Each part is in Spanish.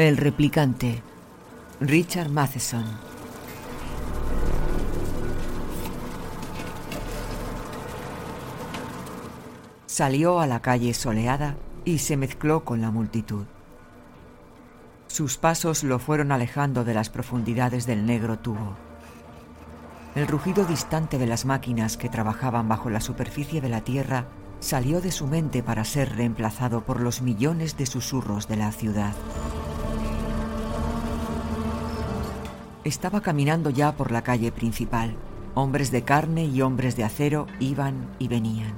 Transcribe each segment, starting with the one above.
El replicante. Richard Matheson. Salió a la calle soleada y se mezcló con la multitud. Sus pasos lo fueron alejando de las profundidades del negro tubo. El rugido distante de las máquinas que trabajaban bajo la superficie de la Tierra salió de su mente para ser reemplazado por los millones de susurros de la ciudad. Estaba caminando ya por la calle principal. Hombres de carne y hombres de acero iban y venían.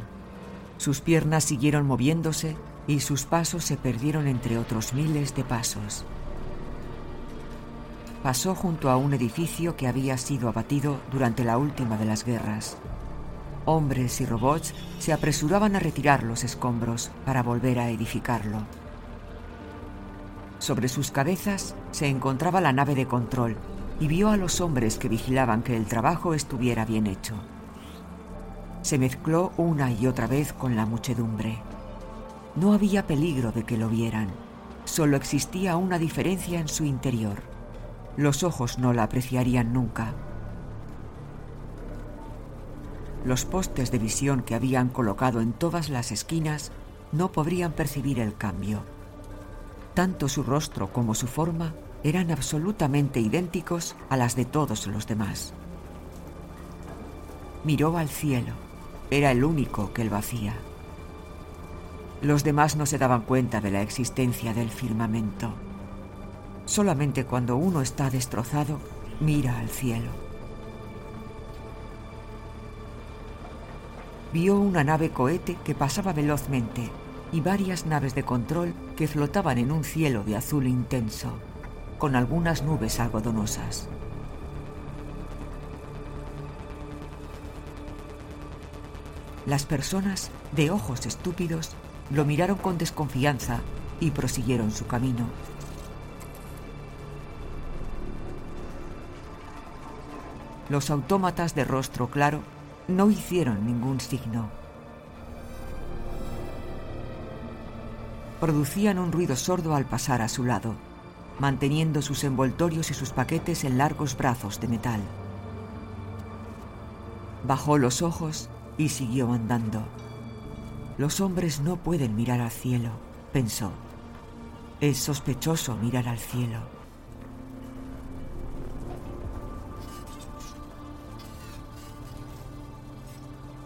Sus piernas siguieron moviéndose y sus pasos se perdieron entre otros miles de pasos. Pasó junto a un edificio que había sido abatido durante la última de las guerras. Hombres y robots se apresuraban a retirar los escombros para volver a edificarlo. Sobre sus cabezas se encontraba la nave de control y vio a los hombres que vigilaban que el trabajo estuviera bien hecho. Se mezcló una y otra vez con la muchedumbre. No había peligro de que lo vieran, solo existía una diferencia en su interior. Los ojos no la apreciarían nunca. Los postes de visión que habían colocado en todas las esquinas no podrían percibir el cambio. Tanto su rostro como su forma eran absolutamente idénticos a las de todos los demás. Miró al cielo. Era el único que lo hacía. Los demás no se daban cuenta de la existencia del firmamento. Solamente cuando uno está destrozado, mira al cielo. Vio una nave cohete que pasaba velozmente y varias naves de control que flotaban en un cielo de azul intenso con algunas nubes algodonosas. Las personas, de ojos estúpidos, lo miraron con desconfianza y prosiguieron su camino. Los autómatas de rostro claro no hicieron ningún signo. Producían un ruido sordo al pasar a su lado manteniendo sus envoltorios y sus paquetes en largos brazos de metal. Bajó los ojos y siguió andando. Los hombres no pueden mirar al cielo, pensó. Es sospechoso mirar al cielo.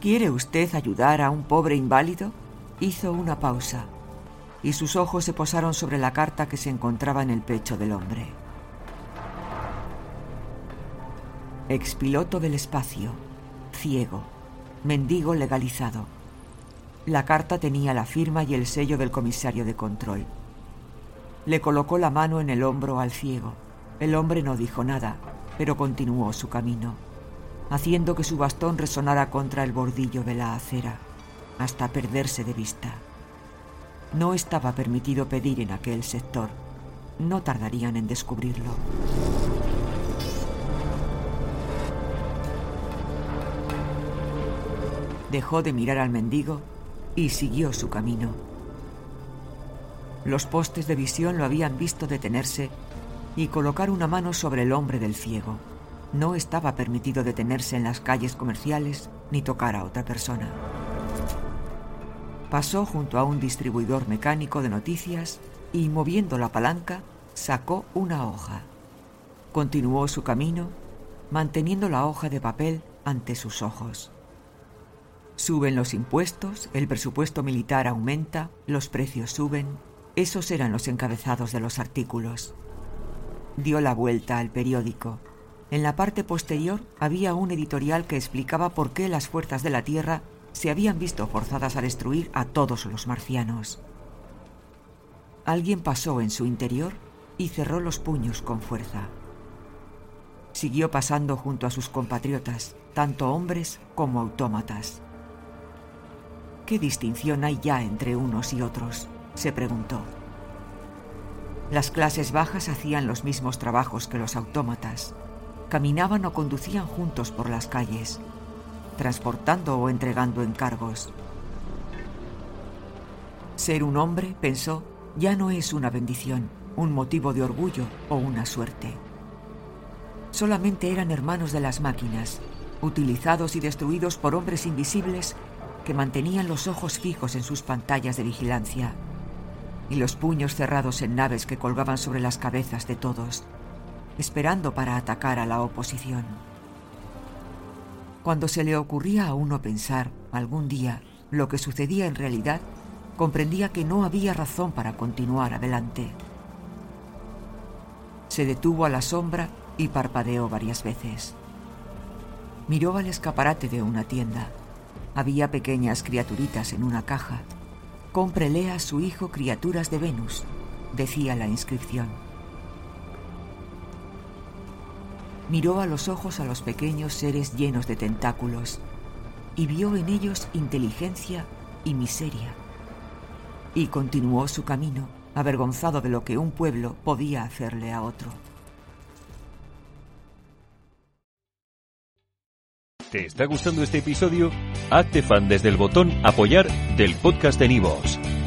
¿Quiere usted ayudar a un pobre inválido? Hizo una pausa y sus ojos se posaron sobre la carta que se encontraba en el pecho del hombre. Expiloto del espacio, ciego, mendigo legalizado. La carta tenía la firma y el sello del comisario de control. Le colocó la mano en el hombro al ciego. El hombre no dijo nada, pero continuó su camino, haciendo que su bastón resonara contra el bordillo de la acera, hasta perderse de vista. No estaba permitido pedir en aquel sector. No tardarían en descubrirlo. Dejó de mirar al mendigo y siguió su camino. Los postes de visión lo habían visto detenerse y colocar una mano sobre el hombre del ciego. No estaba permitido detenerse en las calles comerciales ni tocar a otra persona. Pasó junto a un distribuidor mecánico de noticias y, moviendo la palanca, sacó una hoja. Continuó su camino, manteniendo la hoja de papel ante sus ojos. Suben los impuestos, el presupuesto militar aumenta, los precios suben. Esos eran los encabezados de los artículos. Dio la vuelta al periódico. En la parte posterior había un editorial que explicaba por qué las fuerzas de la Tierra se habían visto forzadas a destruir a todos los marcianos. Alguien pasó en su interior y cerró los puños con fuerza. Siguió pasando junto a sus compatriotas, tanto hombres como autómatas. ¿Qué distinción hay ya entre unos y otros? se preguntó. Las clases bajas hacían los mismos trabajos que los autómatas. Caminaban o conducían juntos por las calles, transportando o entregando encargos. Ser un hombre, pensó, ya no es una bendición, un motivo de orgullo o una suerte. Solamente eran hermanos de las máquinas, utilizados y destruidos por hombres invisibles que mantenían los ojos fijos en sus pantallas de vigilancia y los puños cerrados en naves que colgaban sobre las cabezas de todos, esperando para atacar a la oposición. Cuando se le ocurría a uno pensar algún día lo que sucedía en realidad, comprendía que no había razón para continuar adelante. Se detuvo a la sombra y parpadeó varias veces. Miró al escaparate de una tienda. Había pequeñas criaturitas en una caja. Cómprele a su hijo criaturas de Venus, decía la inscripción. Miró a los ojos a los pequeños seres llenos de tentáculos y vio en ellos inteligencia y miseria. Y continuó su camino, avergonzado de lo que un pueblo podía hacerle a otro. ¿Te está gustando este episodio? Hazte fan desde el botón Apoyar del podcast de Nivos.